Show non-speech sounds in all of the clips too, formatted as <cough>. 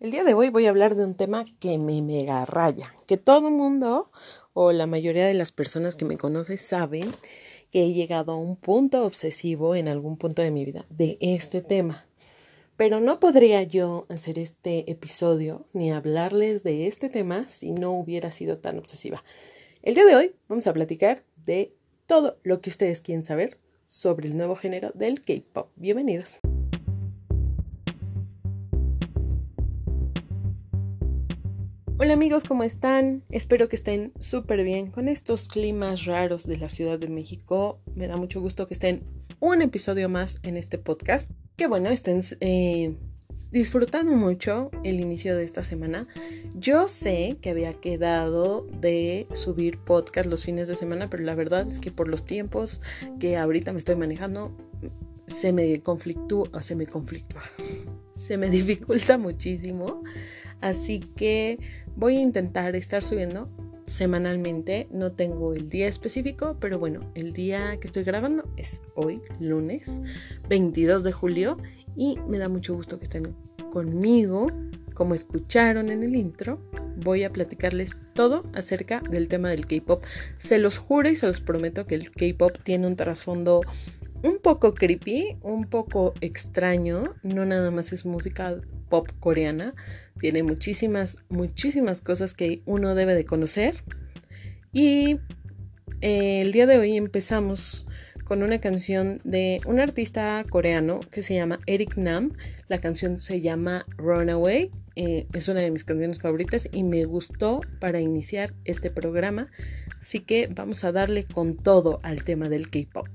El día de hoy voy a hablar de un tema que me mega raya, que todo el mundo o la mayoría de las personas que me conocen saben que he llegado a un punto obsesivo en algún punto de mi vida de este tema. Pero no podría yo hacer este episodio ni hablarles de este tema si no hubiera sido tan obsesiva. El día de hoy vamos a platicar de todo lo que ustedes quieren saber sobre el nuevo género del K-Pop. Bienvenidos. Hola amigos, ¿cómo están? Espero que estén súper bien con estos climas raros de la Ciudad de México. Me da mucho gusto que estén un episodio más en este podcast. Que bueno, estén eh, disfrutando mucho el inicio de esta semana. Yo sé que había quedado de subir podcast los fines de semana, pero la verdad es que por los tiempos que ahorita me estoy manejando, se me conflictúa, se me conflictúa, <laughs> se me dificulta muchísimo. Así que voy a intentar estar subiendo semanalmente. No tengo el día específico, pero bueno, el día que estoy grabando es hoy, lunes 22 de julio. Y me da mucho gusto que estén conmigo. Como escucharon en el intro, voy a platicarles todo acerca del tema del K-Pop. Se los juro y se los prometo que el K-Pop tiene un trasfondo un poco creepy, un poco extraño. No nada más es música pop coreana. Tiene muchísimas, muchísimas cosas que uno debe de conocer. Y eh, el día de hoy empezamos con una canción de un artista coreano que se llama Eric Nam. La canción se llama Runaway. Eh, es una de mis canciones favoritas y me gustó para iniciar este programa. Así que vamos a darle con todo al tema del K-Pop.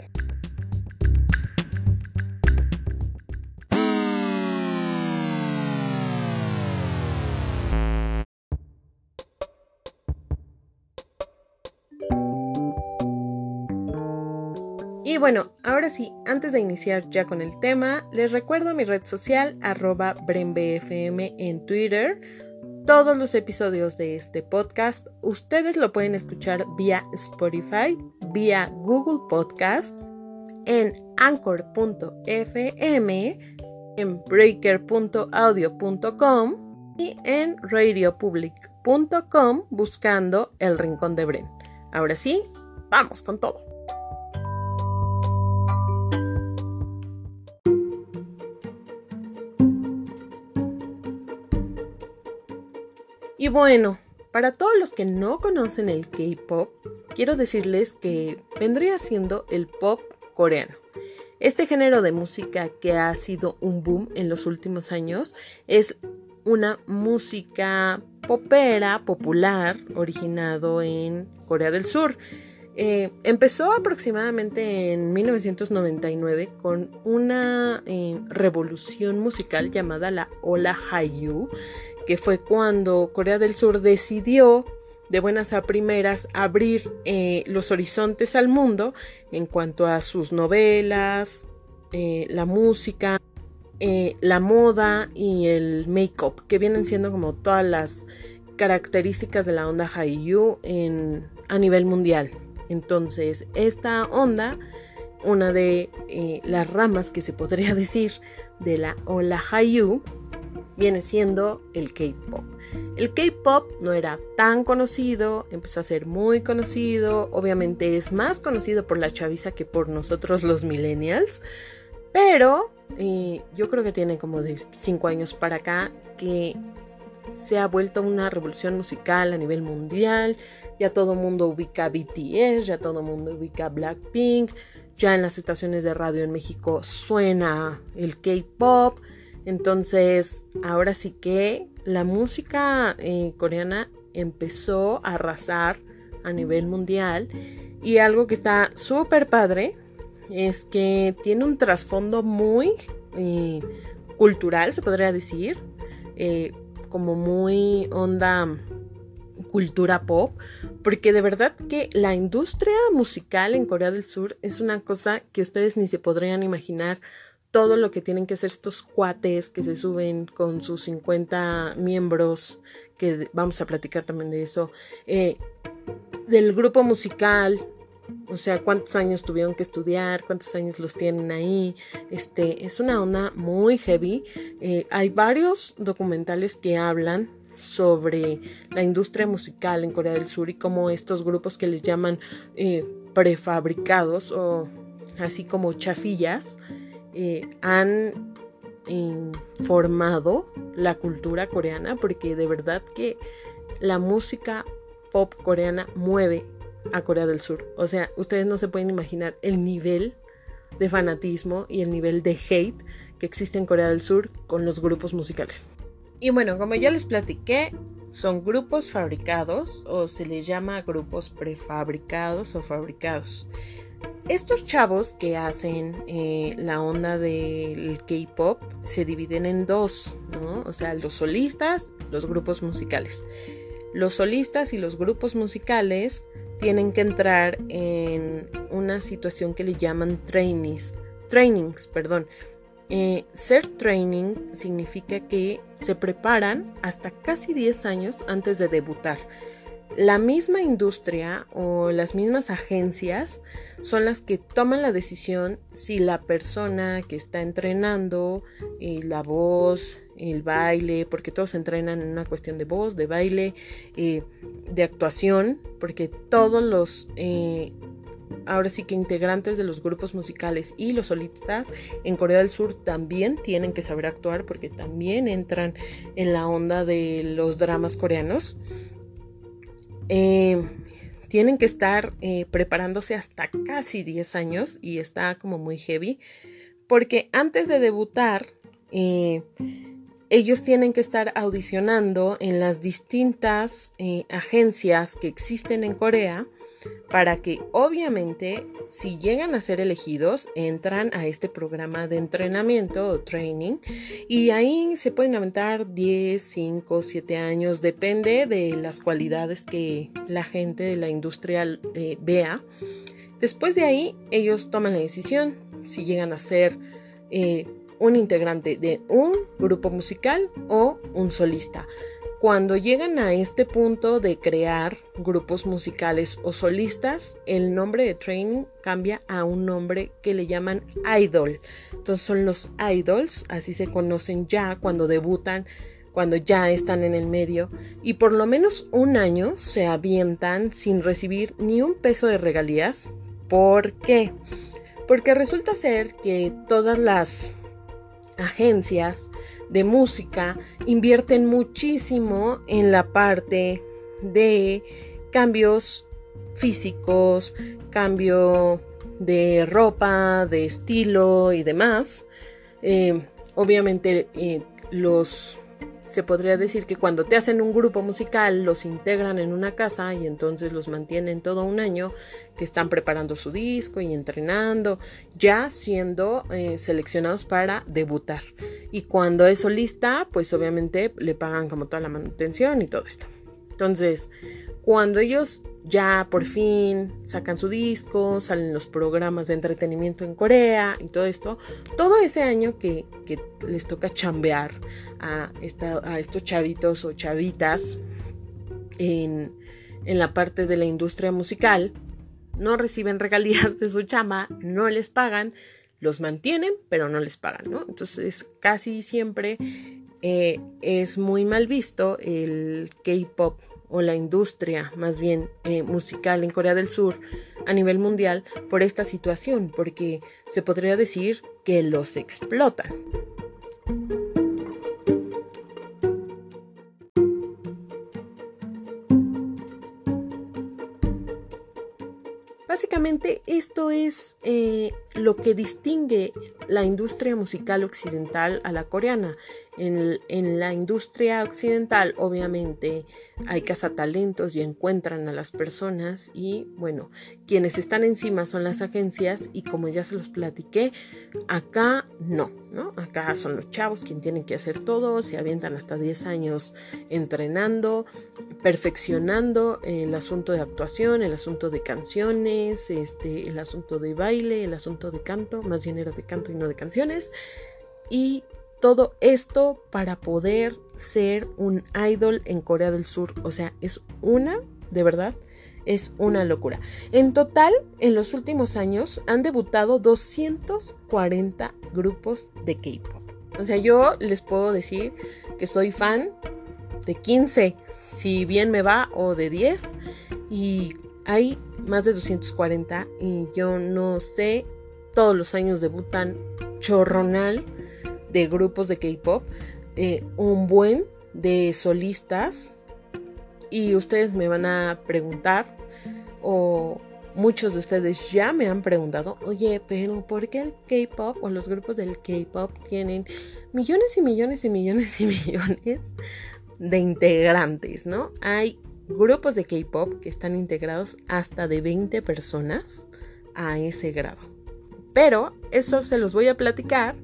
Bueno, ahora sí, antes de iniciar ya con el tema, les recuerdo mi red social arroba BremBFM en Twitter. Todos los episodios de este podcast ustedes lo pueden escuchar vía Spotify, vía Google Podcast, en anchor.fm, en breaker.audio.com y en radiopublic.com buscando el Rincón de Bren. Ahora sí, vamos con todo. Y bueno, para todos los que no conocen el K-Pop, quiero decirles que vendría siendo el pop coreano. Este género de música que ha sido un boom en los últimos años es una música popera popular originado en Corea del Sur. Eh, empezó aproximadamente en 1999 con una eh, revolución musical llamada la Ola Hallyu, que fue cuando Corea del Sur decidió de buenas a primeras abrir eh, los horizontes al mundo en cuanto a sus novelas, eh, la música, eh, la moda y el make-up, que vienen siendo como todas las características de la onda Hallyu en, a nivel mundial. Entonces, esta onda, una de las ramas que se podría <laughs> decir de la ola Hallyu, viene siendo el K-Pop. El K-Pop no era tan conocido, empezó a ser muy conocido, obviamente es más conocido por la chaviza que por nosotros los millennials, pero eh, yo creo que tiene como de 5 años para acá que se ha vuelto una revolución musical a nivel mundial, ya todo mundo ubica BTS, ya todo mundo ubica Blackpink, ya en las estaciones de radio en México suena el K-Pop, entonces, ahora sí que la música eh, coreana empezó a arrasar a nivel mundial y algo que está súper padre es que tiene un trasfondo muy eh, cultural, se podría decir, eh, como muy onda cultura pop, porque de verdad que la industria musical en Corea del Sur es una cosa que ustedes ni se podrían imaginar todo lo que tienen que hacer estos cuates que se suben con sus 50 miembros, que vamos a platicar también de eso, eh, del grupo musical, o sea, cuántos años tuvieron que estudiar, cuántos años los tienen ahí. Este, es una onda muy heavy. Eh, hay varios documentales que hablan sobre la industria musical en Corea del Sur y cómo estos grupos que les llaman eh, prefabricados o así como chafillas eh, han formado la cultura coreana porque de verdad que la música pop coreana mueve a Corea del Sur. O sea, ustedes no se pueden imaginar el nivel de fanatismo y el nivel de hate que existe en Corea del Sur con los grupos musicales. Y bueno, como ya les platiqué, son grupos fabricados o se les llama grupos prefabricados o fabricados. Estos chavos que hacen eh, la onda del K-pop se dividen en dos, ¿no? O sea, los solistas, los grupos musicales. Los solistas y los grupos musicales tienen que entrar en una situación que le llaman trainings, trainings, perdón. Eh, ser training significa que se preparan hasta casi 10 años antes de debutar. La misma industria o las mismas agencias son las que toman la decisión si la persona que está entrenando eh, la voz, el baile, porque todos entrenan en una cuestión de voz, de baile, eh, de actuación, porque todos los, eh, ahora sí que integrantes de los grupos musicales y los solistas en Corea del Sur también tienen que saber actuar, porque también entran en la onda de los dramas coreanos. Eh, tienen que estar preparándose hasta casi 10 años y está como muy heavy porque antes de debutar ellos tienen que estar audicionando en las distintas eh, agencias que existen en Corea para que obviamente si llegan a ser elegidos entran a este programa de entrenamiento o training y ahí se pueden aventar 10, 5, 7 años, depende de las cualidades que la gente de la industria eh, vea. Después de ahí ellos toman la decisión si llegan a ser eh, un integrante de un grupo musical o un solista. Cuando llegan a este punto de crear grupos musicales o solistas, el nombre de training cambia a un nombre que le llaman idol. Entonces son los idols, así se conocen ya cuando debutan, cuando ya están en el medio, y por lo menos un año se avientan sin recibir ni un peso de regalías. ¿Por qué? Porque resulta ser que todas las agencias de música invierten muchísimo en la parte de cambios físicos, cambio de ropa, de estilo y demás. Eh, obviamente eh, los se podría decir que cuando te hacen un grupo musical los integran en una casa y entonces los mantienen todo un año que están preparando su disco y entrenando, ya siendo eh, seleccionados para debutar. Y cuando es solista, pues obviamente le pagan como toda la manutención y todo esto. Entonces, cuando ellos ya por fin sacan su disco, salen los programas de entretenimiento en Corea y todo esto, todo ese año que, les toca chambear a, estos chavitos o chavitas en, en la parte de la industria musical, no reciben regalías de su chama, no les pagan, los mantienen, pero no les pagan, ¿no? Entonces casi siempre eh, es muy mal visto el K-Pop o la industria más bien eh, musical en Corea del Sur a nivel mundial por esta situación, porque se podría decir que los explotan. Básicamente esto es eh, lo que distingue la industria musical occidental a la coreana. En, la industria occidental, obviamente, hay cazatalentos y encuentran a las personas y, bueno, quienes están encima son las agencias y como ya se los platiqué, acá no, ¿no? Acá son los chavos quienes tienen que hacer todo, se avientan hasta 10 años entrenando, perfeccionando el asunto de actuación, el asunto de canciones, este, el asunto de baile, el asunto de canto, más bien era de canto y no de canciones. Y todo esto para poder ser un idol en Corea del Sur. O sea, es una, de verdad, Es una locura. En total, en los últimos años han debutado 240 grupos de K-Pop. O sea, yo les puedo decir que soy fan de 15, si bien me va, o de 10. Y hay más de 240 y yo no sé, todos los años debutan chorronal de grupos de K-Pop, eh, un buen de solistas y ustedes me van a preguntar o muchos de ustedes ya me han preguntado, oye, pero ¿por qué el K-Pop o los grupos del K-Pop tienen millones y millones y millones y <laughs> millones de integrantes, ¿no? Hay grupos de K-Pop que están integrados hasta de 20 personas a ese grado. Pero eso se los voy a platicar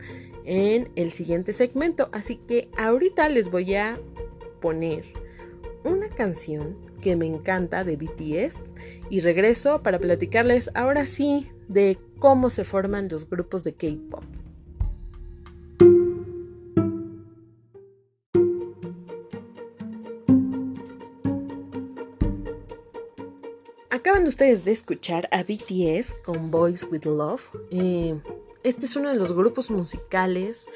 en el siguiente segmento. Así que ahorita les voy a poner una canción que me encanta de BTS y regreso para platicarles ahora sí de cómo se forman los grupos de K-Pop. Acaban ustedes de escuchar a BTS con Boys with Love. Eh, este es uno de los grupos musicales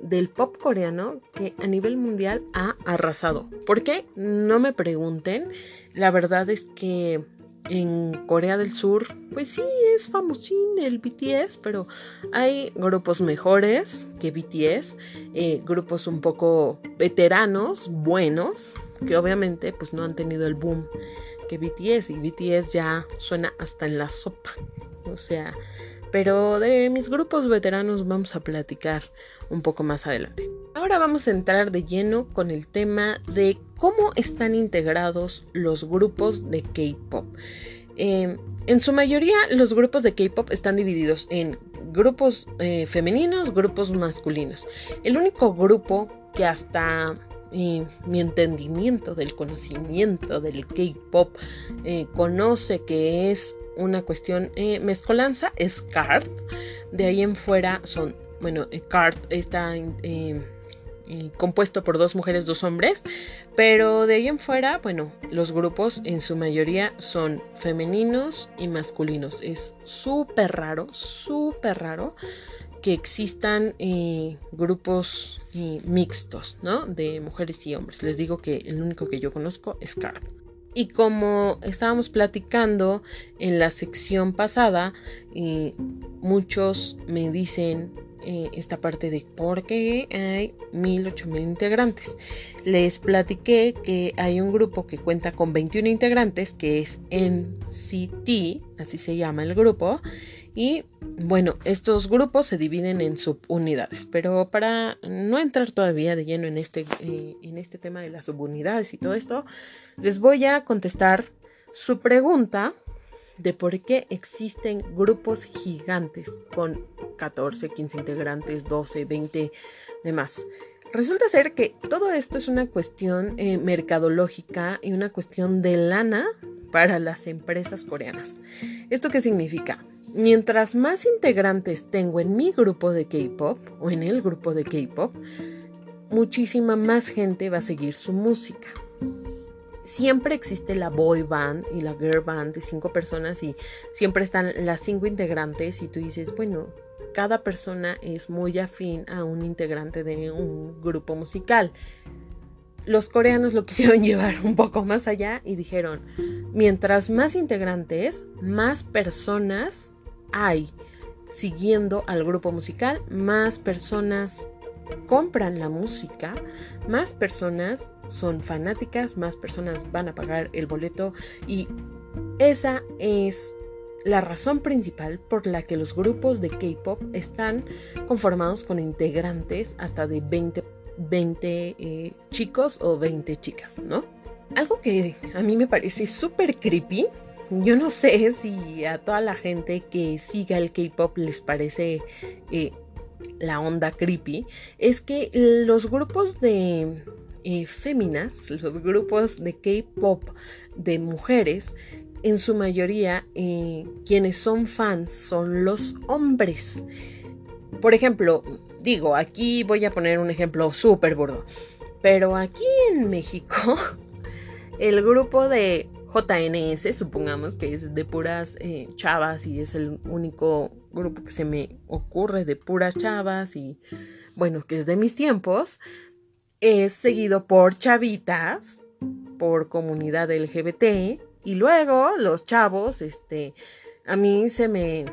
del pop coreano que a nivel mundial ha arrasado. ¿Por qué? No me pregunten. La verdad es que en Corea del Sur, pues sí, es famosín el BTS, pero hay grupos mejores que BTS, eh, grupos un poco veteranos, buenos, que obviamente pues no han tenido el boom que BTS y BTS ya suena hasta en la sopa. O sea, pero de mis grupos veteranos vamos a platicar un poco más adelante. Ahora vamos a entrar de lleno con el tema de cómo están integrados los grupos de K-Pop. Em, en su mayoría los grupos de K-Pop están divididos en grupos eh, femeninos, grupos masculinos. El único grupo que hasta mi entendimiento del conocimiento del K-pop eh, conoce que es una cuestión eh, mezcolanza es CART. De ahí en fuera son, bueno, eh, CART está compuesto por dos mujeres, dos hombres, pero de ahí en fuera, bueno, los grupos en su mayoría son femeninos y masculinos. Es súper raro, súper raro que existan eh, grupos eh, mixtos, ¿no? De mujeres y hombres. Les digo que el único que yo conozco es CART. Y como estábamos platicando en la sección pasada, eh, muchos me dicen esta parte de por qué hay mil, ocho mil integrantes. Les platiqué que hay un grupo que cuenta con 21 integrantes, que es NCT, así se llama el grupo, y bueno, estos grupos se dividen en subunidades, pero para no entrar todavía de lleno en este, eh, en este tema de las subunidades y todo esto, les voy a contestar su pregunta de por qué existen grupos gigantes con 14, 15 integrantes, 12, 20 demás. Resulta ser que todo esto es una cuestión eh, mercadológica y una cuestión de lana para las empresas coreanas. ¿Esto qué significa? Mientras más integrantes tengo en mi grupo de K-Pop o en el grupo de K-Pop, muchísima más gente va a seguir su música. Siempre existe la boy band y la girl band de cinco personas y siempre están las cinco integrantes y tú dices, bueno, cada persona es muy afín a un integrante de un grupo musical. Los coreanos lo <laughs> quisieron llevar un poco más allá y dijeron, mientras más integrantes, más personas hay siguiendo al grupo musical, más personas compran la música, más personas son fanáticas, más personas van a pagar el boleto y esa es la razón principal por la que los grupos de K-Pop están conformados con integrantes hasta de 20, 20 eh, chicos o 20 chicas, ¿no? Algo que a mí me parece súper creepy yo no sé <laughs> si a toda la gente que siga el K-Pop les parece eh, la onda creepy, es que los grupos de eh, féminas, los grupos de K-Pop de mujeres, en su mayoría eh, quienes son fans son los hombres. Por ejemplo, digo, aquí voy a poner un ejemplo súper burdo, pero aquí en México, <laughs> el grupo de JNS, supongamos que es de puras eh, chavas y es el único grupo que se me ocurre de puras chavas y bueno, que es de mis tiempos, es seguido por chavitas, por comunidad LGBT y luego los chavos, este, a mí se me,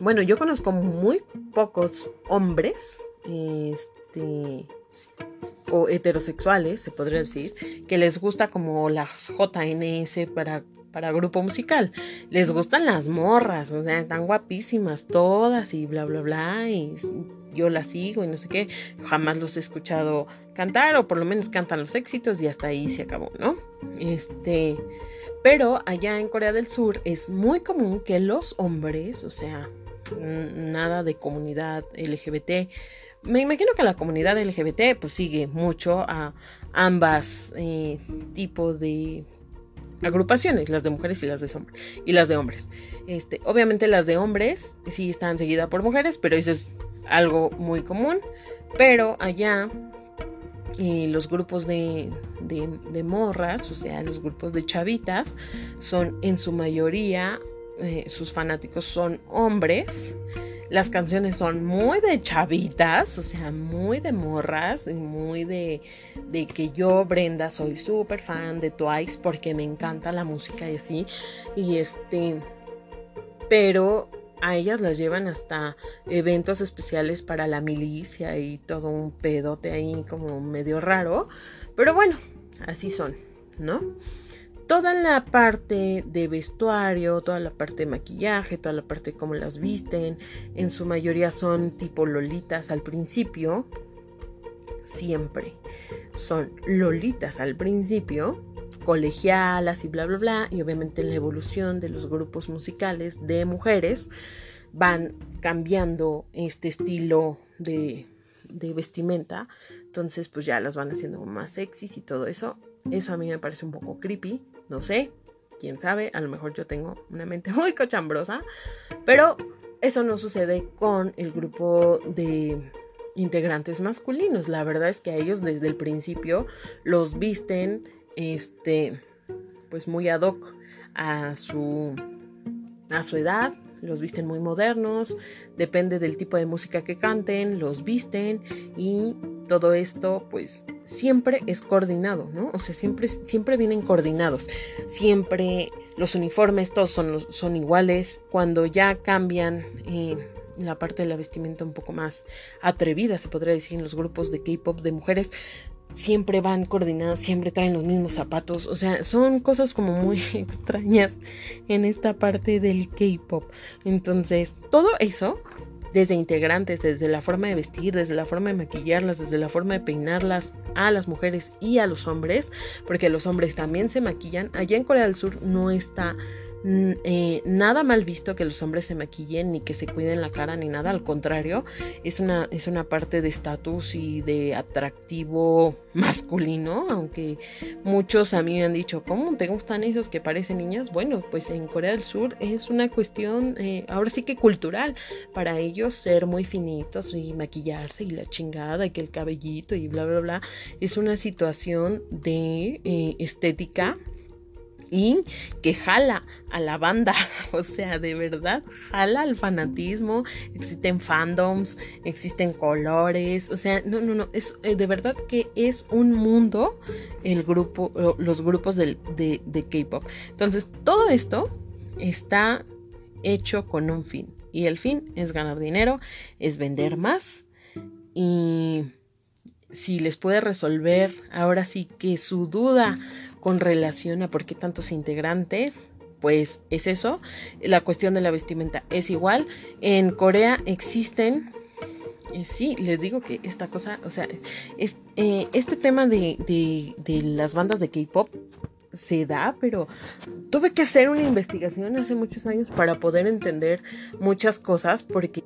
bueno, yo conozco muy pocos hombres, este, o heterosexuales, se podría decir, que les gusta como las JNS para, para grupo musical. Les gustan las morras, o sea, están guapísimas todas y bla, bla, bla, y yo las sigo y no sé qué. Jamás los he escuchado cantar, o por lo menos cantan los éxitos y hasta ahí se acabó, ¿no? Este, pero allá en Corea del Sur es muy común que los hombres, o sea, nada de comunidad LGBT, me imagino que la comunidad LGBT pues sigue mucho a ambas eh, tipos de agrupaciones, las de mujeres y las de hombres y las de hombres. Este, obviamente las de hombres sí están seguidas por mujeres, pero eso es algo muy común. Pero allá eh, los grupos de, de, morras, o sea, los grupos de chavitas, son en su mayoría, eh, sus fanáticos son hombres. Las canciones son muy de chavitas, o sea, muy de morras, y muy de, de que yo, Brenda, soy súper fan de Twice porque me encanta la música y así. Y este, pero a ellas las llevan hasta eventos especiales para la milicia y todo un pedote ahí como medio raro. Pero bueno, así son, ¿no? Toda la parte de vestuario, toda la parte de maquillaje, toda la parte de cómo las visten, en su mayoría son tipo lolitas al principio, siempre son lolitas al principio, colegialas y bla, bla, bla, y obviamente en la evolución de los grupos musicales de mujeres van cambiando este estilo de, de vestimenta, entonces pues ya las van haciendo más sexys y todo eso. Eso a mí me parece un poco creepy, no sé, quién sabe, a lo mejor yo tengo una mente <laughs> muy cochambrosa, pero eso no sucede con el grupo de integrantes masculinos. La verdad es que a ellos desde el principio los visten este pues muy ad hoc a su a su edad, los visten muy modernos, depende del tipo de música que canten, los visten y todo esto pues siempre es coordinado, ¿no? O sea, siempre, siempre vienen coordinados, siempre los uniformes todos son, son iguales, cuando ya cambian eh, la parte de la vestimenta un poco más atrevida, se podría decir, en los grupos de K-Pop de mujeres, siempre van coordinadas, siempre traen los mismos zapatos, o sea, son cosas como muy <laughs> extrañas en esta parte del K-pop. Entonces, todo eso, desde integrantes, desde la forma de vestir, desde la forma de maquillarlas, desde la forma de peinarlas a las mujeres y a los hombres, porque los hombres también se maquillan, allá en Corea del Sur no está eh, nada mal visto que los hombres se maquillen ni que se cuiden la cara ni nada, al contrario, es una, es una parte de estatus y de atractivo <laughs> masculino, aunque muchos a mí me han dicho, ¿cómo te gustan esos que parecen niñas? Bueno, pues en Corea del Sur es una cuestión, eh, ahora sí que cultural, para ellos ser muy finitos y maquillarse y la chingada y que el cabellito y bla, bla, bla, es una situación de eh, estética y que jala a la banda, <laughs> o sea, de verdad, jala al fanatismo, existen fandoms, existen colores, o sea, no, no, no, es eh, de verdad que es un mundo el grupo, los grupos de, de K-Pop. Entonces, todo esto está hecho con un fin y el fin es ganar dinero, es vender más y si les puede resolver ahora sí que su duda con relación a por qué tantos integrantes, pues es eso. La cuestión de la vestimenta es igual. En Corea existen eh, sí, les digo que esta cosa, o sea, es, eh, este tema de, de, las bandas de K-pop se da, pero tuve que hacer una investigación hace muchos años para poder entender muchas cosas, porque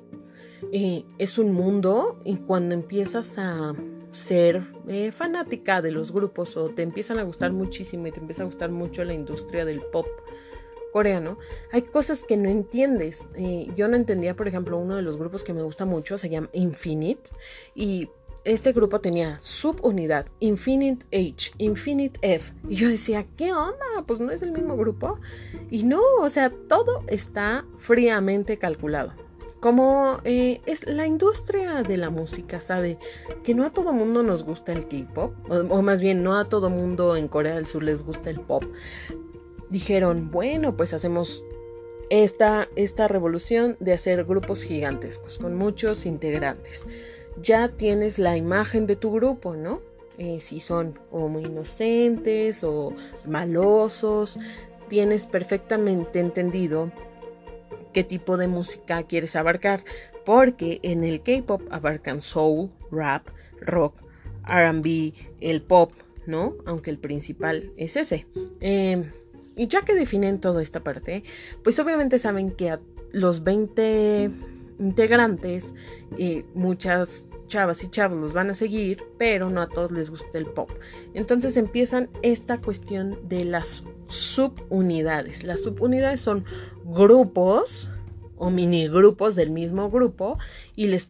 eh, es un mundo y cuando empiezas a ser eh, fanática de los grupos o te empiezan a gustar muchísimo y te empieza a gustar mucho la industria del pop coreano, hay cosas que no entiendes. Eh, yo no entendía, por ejemplo, uno de los grupos que me gusta mucho se llama Infinite y este grupo tenía subunidad, Infinite H, Infinite F. Y yo decía, ¿qué onda? Pues no es el mismo grupo. Y no, o sea, todo está fríamente calculado. Como eh, es la industria de la música, sabe que no a todo mundo nos gusta el K-pop, o, más bien no a todo mundo en Corea del Sur les gusta el pop. Dijeron, bueno, pues hacemos esta, esta revolución de hacer grupos gigantescos con muchos integrantes. Ya tienes la imagen de tu grupo, ¿no? Eh, si son como muy inocentes o malosos, tienes perfectamente entendido qué tipo de música quieres abarcar, porque en el K-pop abarcan soul, rap, rock, RB, el pop, ¿no? Aunque el principal es ese. Em, y ya que definen toda esta parte, pues obviamente saben que a los 20 integrantes, y muchas chavas y chavos los van a seguir, pero no a todos les gusta el pop. Entonces empiezan esta cuestión de las subunidades. Las subunidades son grupos o mini grupos del mismo grupo y les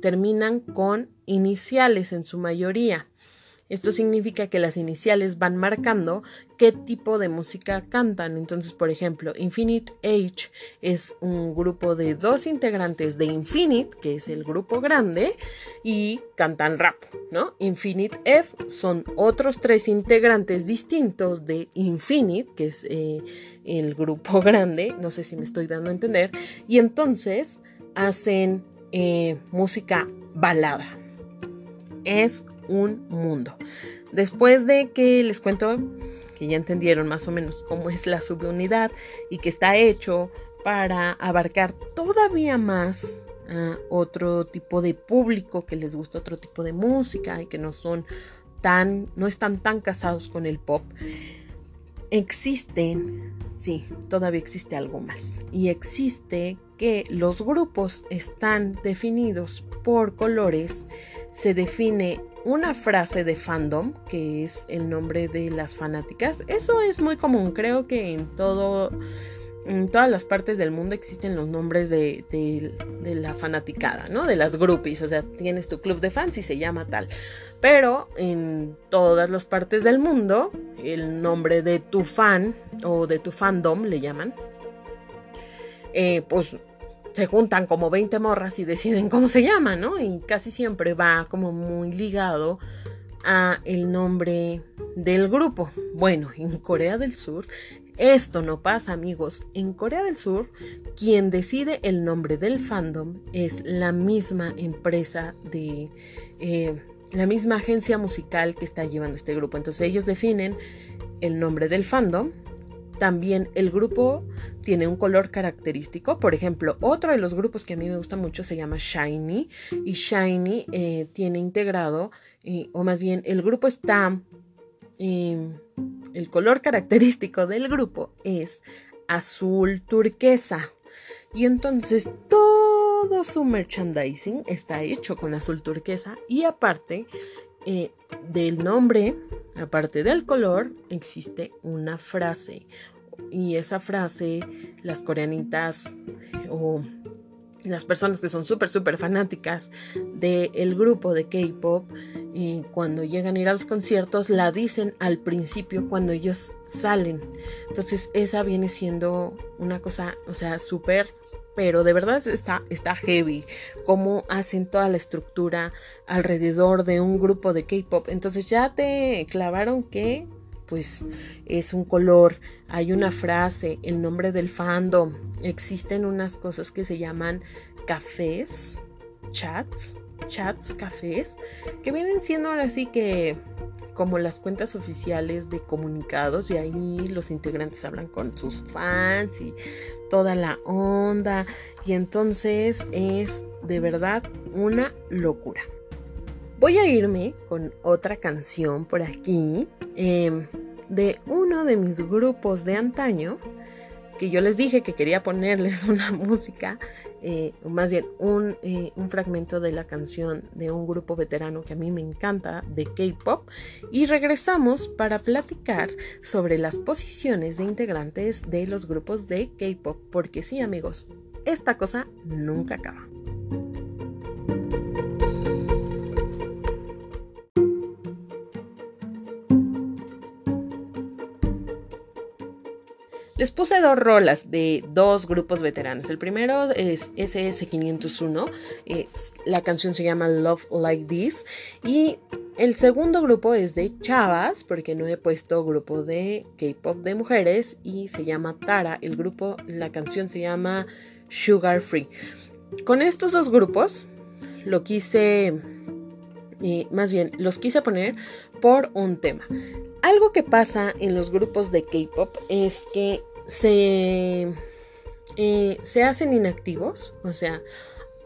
terminan con iniciales en su mayoría. Esto significa que las iniciales van marcando qué tipo de música cantan. Entonces, por ejemplo, Infinite H es un grupo de dos integrantes de Infinite, que es el grupo grande, y cantan rap, ¿no? Infinite F son otros tres integrantes distintos de Infinite, que es eh, el grupo <laughs> grande, no sé si me estoy dando a entender, y entonces hacen eh, música balada. Es un mundo. Después de que les cuento que ya entendieron más o menos cómo es la subunidad y que está hecho para abarcar todavía más a otro tipo de público que les gusta otro tipo de música y que no son tan no están tan casados con el pop existen sí todavía existe algo más y existe que los grupos están definidos por colores se define una frase de fandom, que es el nombre de las fanáticas. Eso es muy común, creo que en todo... En todas las partes del mundo existen los nombres de, de, la fanaticada, ¿no? De las groupies, o sea, tienes tu club de fans y se llama tal. Pero en todas las partes del mundo, el nombre de tu fan o de tu fandom, le llaman, eh, pues se juntan como 20 morras y deciden cómo se llama, ¿no? Y casi siempre va como muy ligado a el nombre del grupo. Bueno, en Corea del Sur esto no pasa, amigos. En Corea del Sur, quien decide el nombre del fandom es la misma empresa de... Eh, la misma agencia musical que está llevando este grupo. Entonces ellos definen el nombre del fandom también el grupo tiene un color característico. Por ejemplo, otro de los grupos que a mí me gusta mucho se llama Shiny. Y Shiny eh, tiene integrado, eh, o más bien el grupo está, em, el color característico del grupo es azul turquesa. Y entonces todo su merchandising está hecho con azul turquesa. Y aparte eh, del nombre, aparte del color, existe una frase. Y esa frase, las coreanitas o las personas que son súper, súper fanáticas del grupo de K-Pop, y cuando llegan a ir a los conciertos, la dicen al principio cuando ellos salen. Entonces esa viene siendo una cosa, o sea, súper pero de verdad está, está heavy cómo hacen toda la estructura alrededor de un grupo de K-pop. Entonces ya te clavaron que pues es un color, hay una frase, el nombre del fandom, existen unas cosas que se llaman cafés, chats, chats, cafés, que vienen siendo ahora sí que como las cuentas oficiales de comunicados y ahí los integrantes hablan con sus fans y toda la onda y entonces es de verdad una locura. Voy a irme con otra canción por aquí em, de uno de mis grupos de antaño que yo les dije que quería ponerles <laughs> una música, eh, o más bien un, eh, un, fragmento de la canción de un grupo veterano que a mí me encanta, de K-Pop, y regresamos para platicar sobre las posiciones de integrantes de los grupos de K-Pop, porque sí amigos, esta cosa nunca acaba. Les puse dos rolas de dos grupos veteranos. El primero es SS501. la canción se llama Love Like This. Y el segundo grupo es de chavas, porque no he puesto grupo de K-pop de mujeres. Y se llama Tara. El grupo, la canción se llama Sugar Free. Con estos dos grupos lo quise más bien los quise poner por un tema. Algo que pasa en los grupos de K-pop es que se, eh, se hacen inactivos, o sea,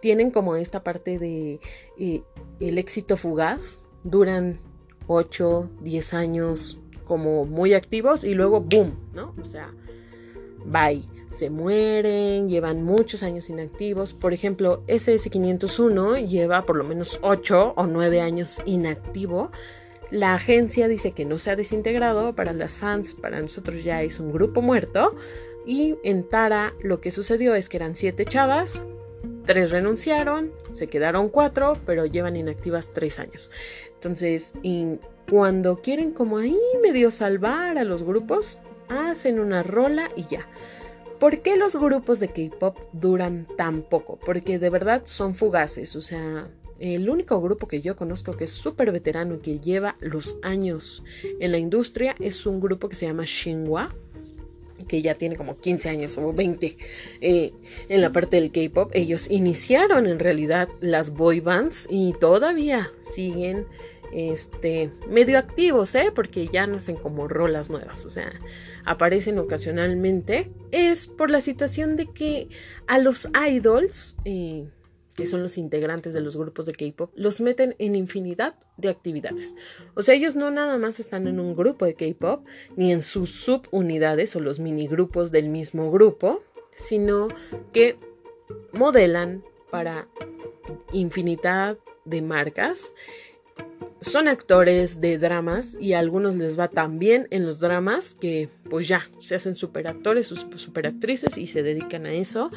tienen como esta parte de eh, el éxito fugaz, duran 8, 10 años como muy activos y luego boom, ¿no? O sea, bye se mueren, llevan muchos años inactivos. Por ejemplo, SS501 lleva por lo menos 8 o 9 años inactivo. La agencia dice que no se ha desintegrado, para las fans, para nosotros ya es un grupo muerto. Y en Tara lo que sucedió es que eran 7 chavas, 3 renunciaron, se quedaron 4, pero llevan inactivas 3 años. Entonces, cuando quieren como ahí medio salvar a los grupos, hacen una rola y ya. ¿Por qué los grupos de K-pop duran tan poco? Porque de verdad son fugaces. O sea, el único grupo que yo conozco que es súper veterano y que lleva los años en la industria es un grupo que se llama Shinhwa que ya tiene como 15 años o 20 eh, en la parte del K-pop. Ellos iniciaron en realidad las boy bands y todavía siguen este, medio activos, ¿eh? porque ya no hacen como rolas nuevas, o sea, aparecen ocasionalmente, es por la situación de que a los idols, eh, que son los integrantes de los grupos de K-pop, los meten en infinidad de actividades. O sea, ellos no nada más están en un grupo de K-pop, ni en sus subunidades o los minigrupos del mismo grupo, sino que modelan para infinidad de marcas son actores de dramas y a algunos les va tan bien en los dramas que pues ya se hacen superactores, superactrices y se dedican a eso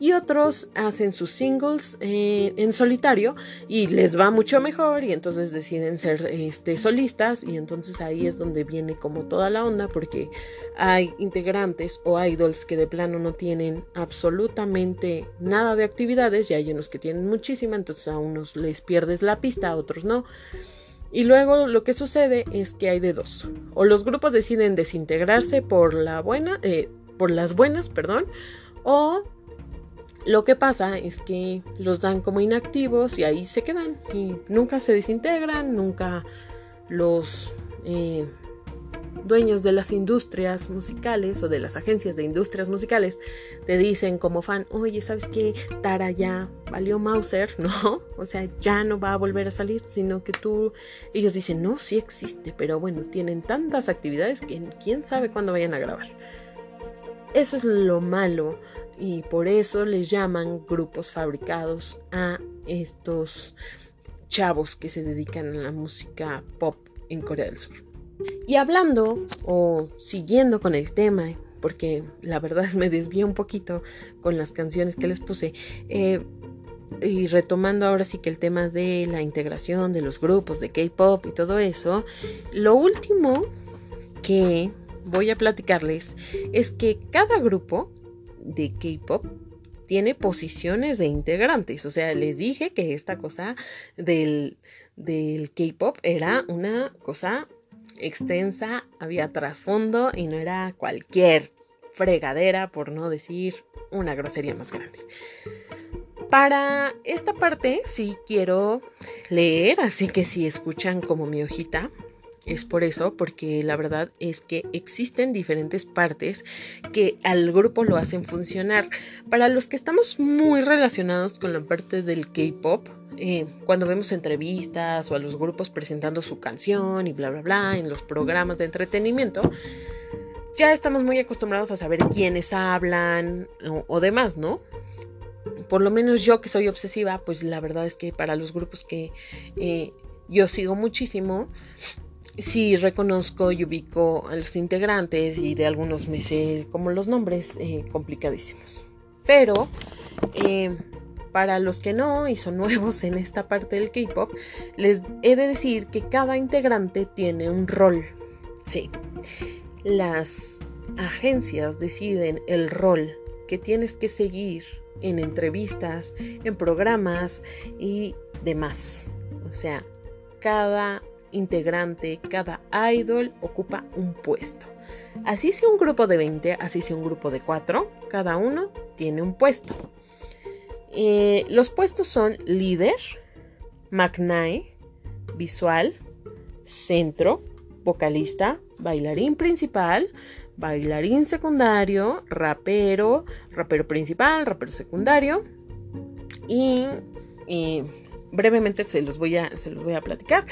y otros hacen sus singles eh, en solitario y les va mucho mejor y entonces deciden ser este, solistas y entonces ahí es donde viene como toda la onda porque hay integrantes o idols que de plano no tienen absolutamente nada de actividades y hay unos que tienen muchísima entonces a unos les pierdes la pista a otros no. Y luego lo que sucede es que hay de dos o los grupos deciden desintegrarse por la buena eh, por las buenas perdón o lo que pasa es que los dan como inactivos y ahí se quedan y nunca se desintegran, nunca los eh, dueños de las industrias musicales o de las agencias de industrias musicales te dicen como fan, oye, ¿sabes qué? Tara ya valió Mauser, <laughs> ¿no? O sea, ya no va a volver a salir, sino que tú, ellos dicen, no, sí existe, pero bueno, tienen tantas actividades que quién sabe cuándo vayan a grabar. Eso es lo malo y por eso les llaman grupos fabricados a estos chavos que se dedican a la música pop en Corea del Sur. Y hablando o siguiendo con el tema, porque la verdad es me desvío un poquito con las canciones que les puse, eh, y retomando ahora sí que el tema de la integración de los grupos de K-Pop y todo eso, lo último que voy a platicarles es que cada grupo de K-Pop tiene posiciones de integrantes. O sea, les dije que esta cosa del, del K-Pop era una cosa extensa, había trasfondo y no era cualquier fregadera, por no decir una grosería más grande. Para esta parte sí quiero leer, así que si escuchan como mi hojita, es por eso, porque la verdad es que existen diferentes partes que al grupo lo hacen funcionar. Para los que estamos muy relacionados con la parte del K-Pop, eh, cuando vemos entrevistas o a los grupos presentando su canción y bla, bla, bla en los programas de entretenimiento, ya estamos muy acostumbrados a saber quiénes hablan o, demás, ¿no? Por lo menos yo que soy obsesiva, pues la verdad es que para los grupos que eh, yo sigo muchísimo, sí reconozco y ubico a los integrantes y de algunos me sé como los nombres eh, complicadísimos. Pero eh, para los que no y son <laughs> nuevos en esta parte del K-pop, les he de decir que cada integrante tiene un rol. Sí, las agencias deciden el rol que tienes que seguir en entrevistas, en programas y demás. O sea, cada integrante, cada idol ocupa un puesto. Así sea un grupo de 20, así sea un grupo de 4, cada uno tiene un puesto. Eh, los puestos son líder, McNae, visual, centro, vocalista, bailarín principal, bailarín secundario, rapero, rapero principal, rapero secundario y, brevemente se los, voy a, se los voy a platicar.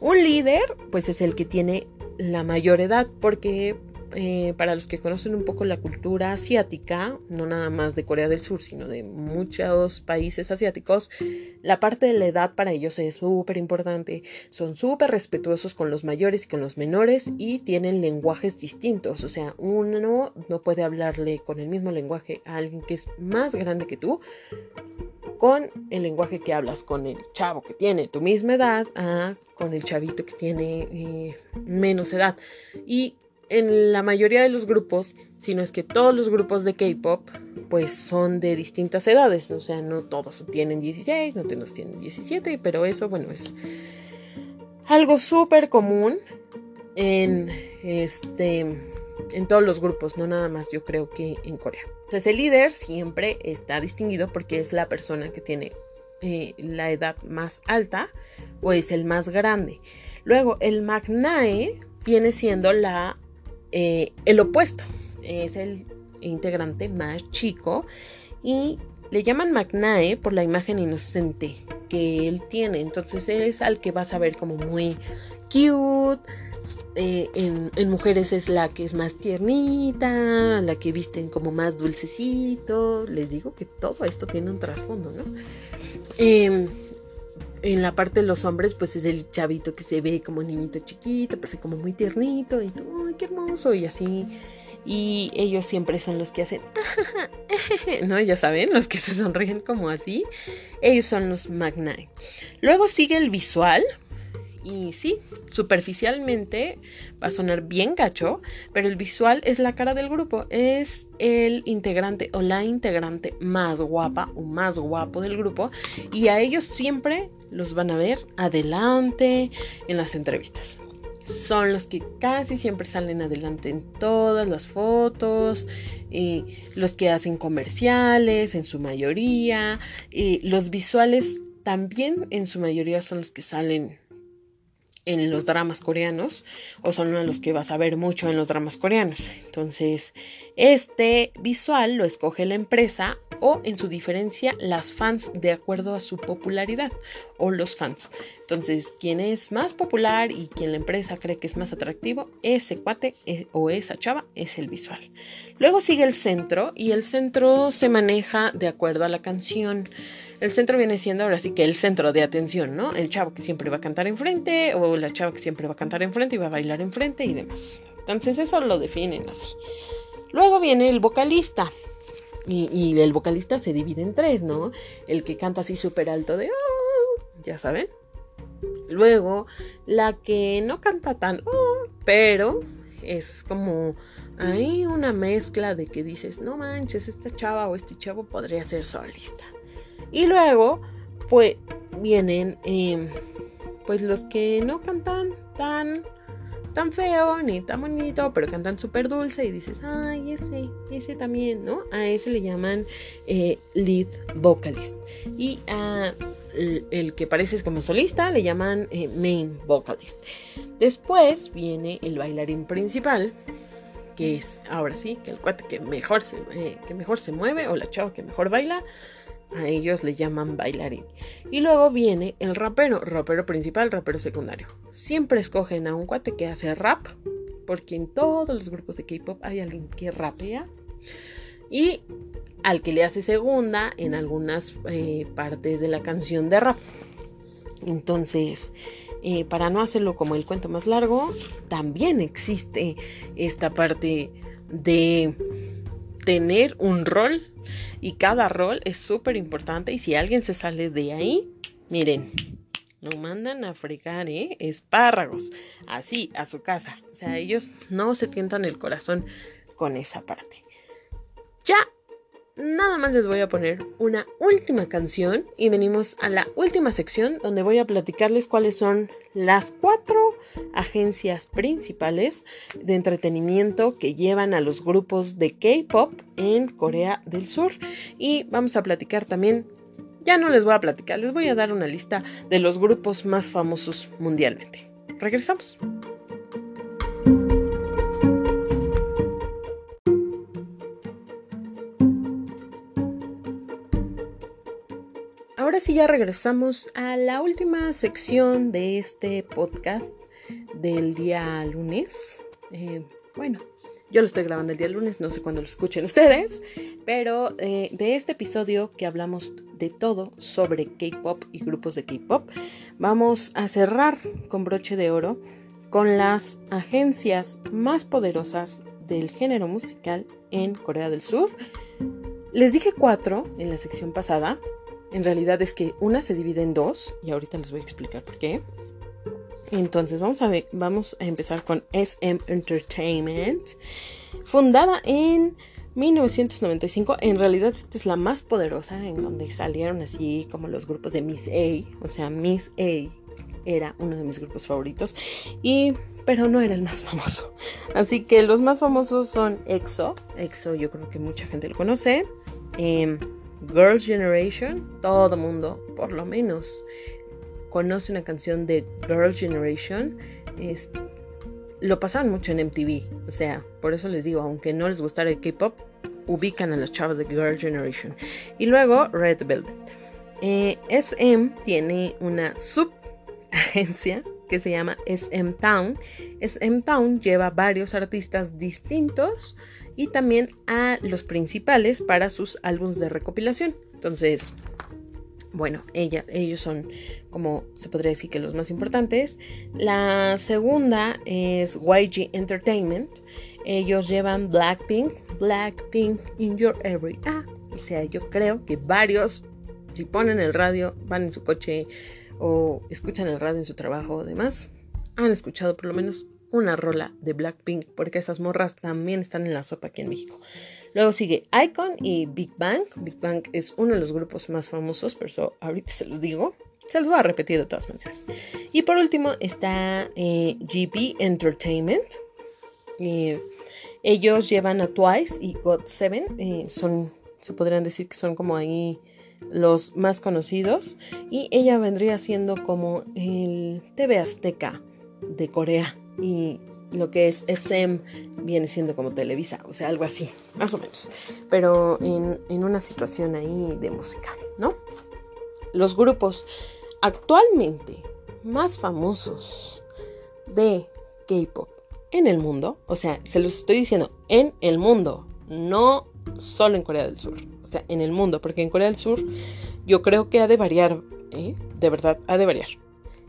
Un líder pues es el que tiene la mayor edad porque eh, para los que conocen un poco la cultura asiática, no nada más de Corea del Sur, sino de muchos países asiáticos, la parte de la edad para ellos es súper importante. Son súper respetuosos con los mayores y con los menores y tienen lenguajes distintos. O sea, uno no puede hablarle con el mismo lenguaje a alguien que es más grande que tú con el lenguaje que hablas con el chavo que tiene tu misma edad a con el chavito que tiene eh, menos edad. Y en la mayoría de los grupos, sino es que todos los grupos de K-pop, pues son de distintas edades. O sea, no todos tienen 16, no todos tienen 17, pero eso, bueno, es algo súper común en este en todos los grupos, no nada más yo creo que en Corea. Entonces el líder siempre está distinguido porque es la persona que tiene eh, la edad más alta o es el más grande. Luego el magnae viene siendo la eh, el opuesto es el integrante más chico y le llaman McNae por la imagen inocente que él tiene. Entonces es al que vas a ver como muy cute. Eh, en, mujeres es la que es más tiernita, la que visten como más dulcecito. Les digo que todo esto tiene un trasfondo, ¿no? Em, en la parte de los hombres, pues es el chavito que se ve como niñito chiquito, pues como muy tiernito y tú, ¡ay, qué hermoso! Y así. Y ellos siempre son los que hacen, <laughs> ¿no? Ya saben, los que se sonríen como así. Ellos son los Magnai. Luego sigue el visual, y sí, superficialmente va a sonar bien gacho, pero el visual es la cara del grupo. Es el integrante o la integrante más guapa o más guapo del grupo. Y a ellos siempre los van a ver adelante en las entrevistas. Son los que casi siempre salen adelante en todas las fotos, y los que hacen comerciales en su mayoría, y los visuales también en su mayoría son los que salen en los dramas coreanos o son los que vas a ver mucho en los dramas coreanos. Entonces, este visual lo escoge la empresa o en su diferencia las fans de acuerdo a su popularidad o los fans. Entonces, quien es más popular y quien la empresa cree que es más atractivo, ese cuate eh, o esa chava es el visual. Luego sigue el centro y el centro se maneja de acuerdo a la canción. El centro viene siendo ahora sí que el centro de atención, ¿no? El chavo que siempre va a cantar enfrente o la chava que siempre va a cantar enfrente y va a bailar enfrente y demás. Entonces eso lo definen así. Luego viene el vocalista. Y, el vocalista se divide en tres, ¿no? El que canta así súper alto de... Oh", ya saben. Luego, la que no canta tan... Oh", pero es como hay una mezcla de que dices, no manches, esta chava o este chavo podría ser solista. Y luego, pues, vienen, em, pues, los que no cantan tan, tan feo ni tan bonito, pero cantan súper dulce y dices, ay, ese, ese también, ¿no? A ese le llaman eh, lead vocalist. Y a el, que parece como solista le llaman eh, main vocalist. Después viene el bailarín principal, que es ahora sí, que el cuate que mejor eh, que mejor se mueve o la chava que mejor baila a ellos le llaman bailarín. Y luego viene el rapero, rapero principal, rapero secundario. Siempre escogen a un cuate que hace rap, porque en todos los grupos de K-pop hay alguien que rapea. Y al que le hace segunda en algunas eh, partes de la canción de rap. Entonces, eh, para no hacerlo como el cuento más largo, también existe esta parte de tener un rol y cada rol es súper importante y si alguien se sale de ahí, miren, lo mandan a fregar, ¿eh? Espárragos, así, a su casa. O sea, ellos no se tientan el corazón con esa parte. Ya nada más les voy a poner una última canción y venimos a la última sección donde voy a platicarles cuáles son las cuatro agencias principales de entretenimiento que llevan a los grupos de K-Pop en Corea del Sur. Y vamos a platicar también, ya no les voy a platicar, les voy a dar una lista de los grupos más famosos mundialmente. Regresamos. Ahora sí ya regresamos a la última sección de este podcast del día lunes. Eh, bueno, yo lo estoy grabando el día lunes, no sé cuándo lo escuchen <laughs> ustedes, pero eh, de este episodio que hablamos de todo sobre K-Pop y grupos de K-Pop, vamos a cerrar con broche de oro con las agencias más poderosas del género musical en Corea del Sur. Les dije cuatro en la sección pasada, en realidad es que una se divide en dos y ahorita les voy a explicar por qué. Entonces vamos a, ver, vamos a empezar con SM Entertainment, fundada en 1995. En realidad esta es la más poderosa, en donde salieron así como los grupos de Miss A, o sea, Miss A era uno de mis grupos favoritos y pero no era el más famoso. Así que los más famosos son EXO. EXO yo creo que mucha gente lo conoce. Eh, Girls' Generation, todo mundo, por lo menos, conoce una canción de Girls' Generation. Es, lo pasaban mucho en MTV, o sea, por eso les digo, aunque no les gustara el K-pop, ubican a los chavos de Girls' Generation. Y luego Red Velvet. Eh, SM tiene una subagencia que se llama SM Town. SM Town lleva varios artistas distintos y también a los principales para sus álbumes de recopilación. Entonces, bueno, ella, ellos son como se podría decir que los más importantes. La segunda es YG Entertainment. Ellos llevan Blackpink, Blackpink in your area. O sea, yo creo que varios, si ponen el radio, van en su coche o escuchan el radio en su trabajo o demás, han escuchado por lo menos una rola de Blackpink, porque esas morras también están en la sopa aquí en México. Luego sigue Icon y Big Bang. Big Bang es uno de los grupos más famosos, pero eso ahorita se los digo. Se los voy a repetir de todas maneras. Y por último está eh, GB Entertainment. Eh, ellos llevan a Twice y God7. Eh, son, se podrían decir que son como ahí los más conocidos. Y ella vendría siendo como el TV Azteca de Corea y lo que es SM viene siendo como Televisa, o sea, algo así, más o menos, pero en, en una situación ahí de música, ¿no? Los grupos actualmente más famosos de K-Pop en el mundo, o sea, se los estoy diciendo, en el mundo, no solo en Corea del Sur, o sea, en el mundo, porque en Corea del Sur yo creo que ha de variar, ¿eh? de verdad, ha de variar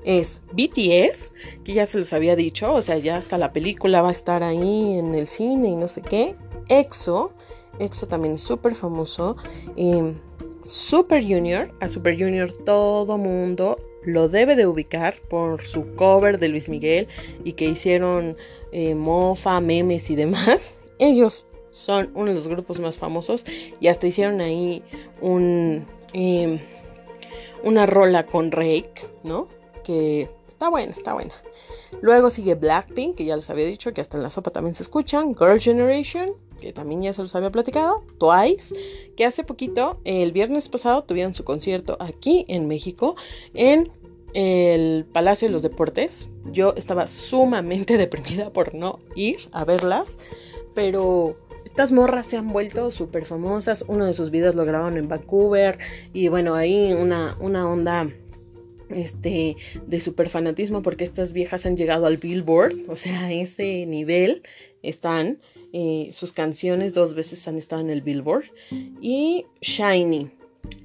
es BTS, que ya se los había dicho, o sea, ya hasta la película va a estar ahí en el cine y no sé qué. EXO, EXO también es súper famoso. Super Junior, a Super Junior todo mundo lo debe de ubicar por su cover de Luis Miguel y que hicieron eh, mofa, memes y demás. <laughs> Ellos son uno de los grupos más famosos y hasta hicieron ahí un... Em, una rola con Rake, ¿no? Que está buena, está buena. Luego sigue Blackpink, que ya les había dicho que hasta en la sopa también se escuchan. Girl Generation, que también ya se los había platicado. Twice, que hace poquito, el viernes pasado, tuvieron su concierto aquí en México, en el Palacio de los Deportes. Yo estaba sumamente <laughs> deprimida por no ir a verlas, pero estas morras se han vuelto súper famosas. Uno de sus videos lo grabaron en Vancouver y bueno, ahí una, una onda este, de super fanatismo porque estas viejas han llegado al Billboard, o sea, a ese nivel están. Eh, sus canciones dos veces han estado en el Billboard. Y Shiny.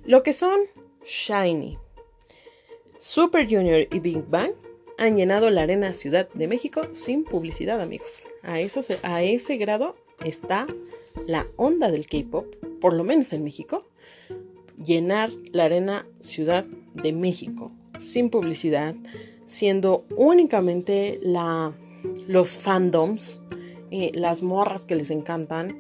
Lo que son Shiny. Super Junior y Big Bang han llenado la Arena Ciudad de México sin publicidad, amigos. A, a ese grado está la onda del K-Pop, por lo menos en México. Llenar la Arena Ciudad de México sin publicidad, siendo únicamente la, los fandoms eh, las morras que les encantan,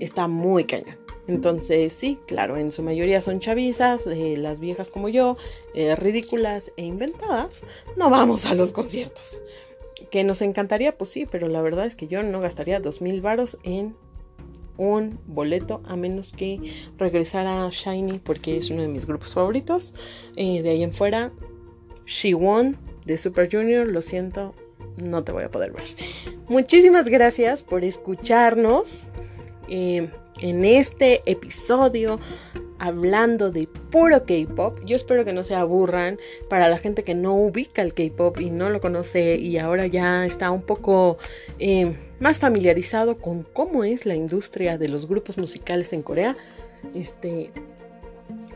está muy cañón. Entonces, sí, claro, en su mayoría son chavizas, eh, las viejas como yo, eh, ridículas e inventadas, no vamos a los conciertos. Que nos encantaría, pues sí, pero la verdad es que yo no gastaría dos mil varos en un boleto a menos que regresara Shiny porque es uno de mis grupos favoritos. Eh, de ahí en fuera, She Won de Super Junior, lo siento, no te voy a poder ver. Muchísimas gracias por escucharnos eh, en este episodio hablando de puro K-pop. Yo espero que no se aburran para la gente que no ubica el K-pop y no lo conoce y ahora ya está un poco eh, más familiarizado con cómo es la industria de los grupos musicales en Corea. Este,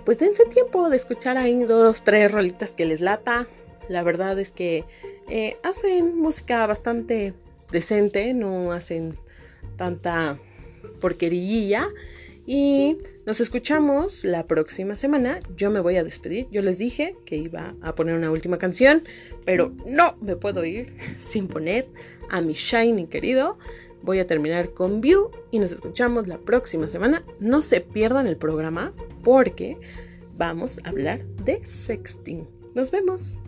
pues dense tiempo de escuchar ahí dos, tres rolitas que les lata. La verdad es que eh, hacen música bastante decente, no hacen tanta porquerilla. Y nos escuchamos la próxima semana. Yo me voy a despedir. Yo les dije que iba a poner una última canción, pero no me puedo ir <laughs> sin poner a mi Shiny querido. Voy a terminar con View y nos escuchamos la próxima semana. No se pierdan el programa porque vamos a hablar de sexting. Nos vemos.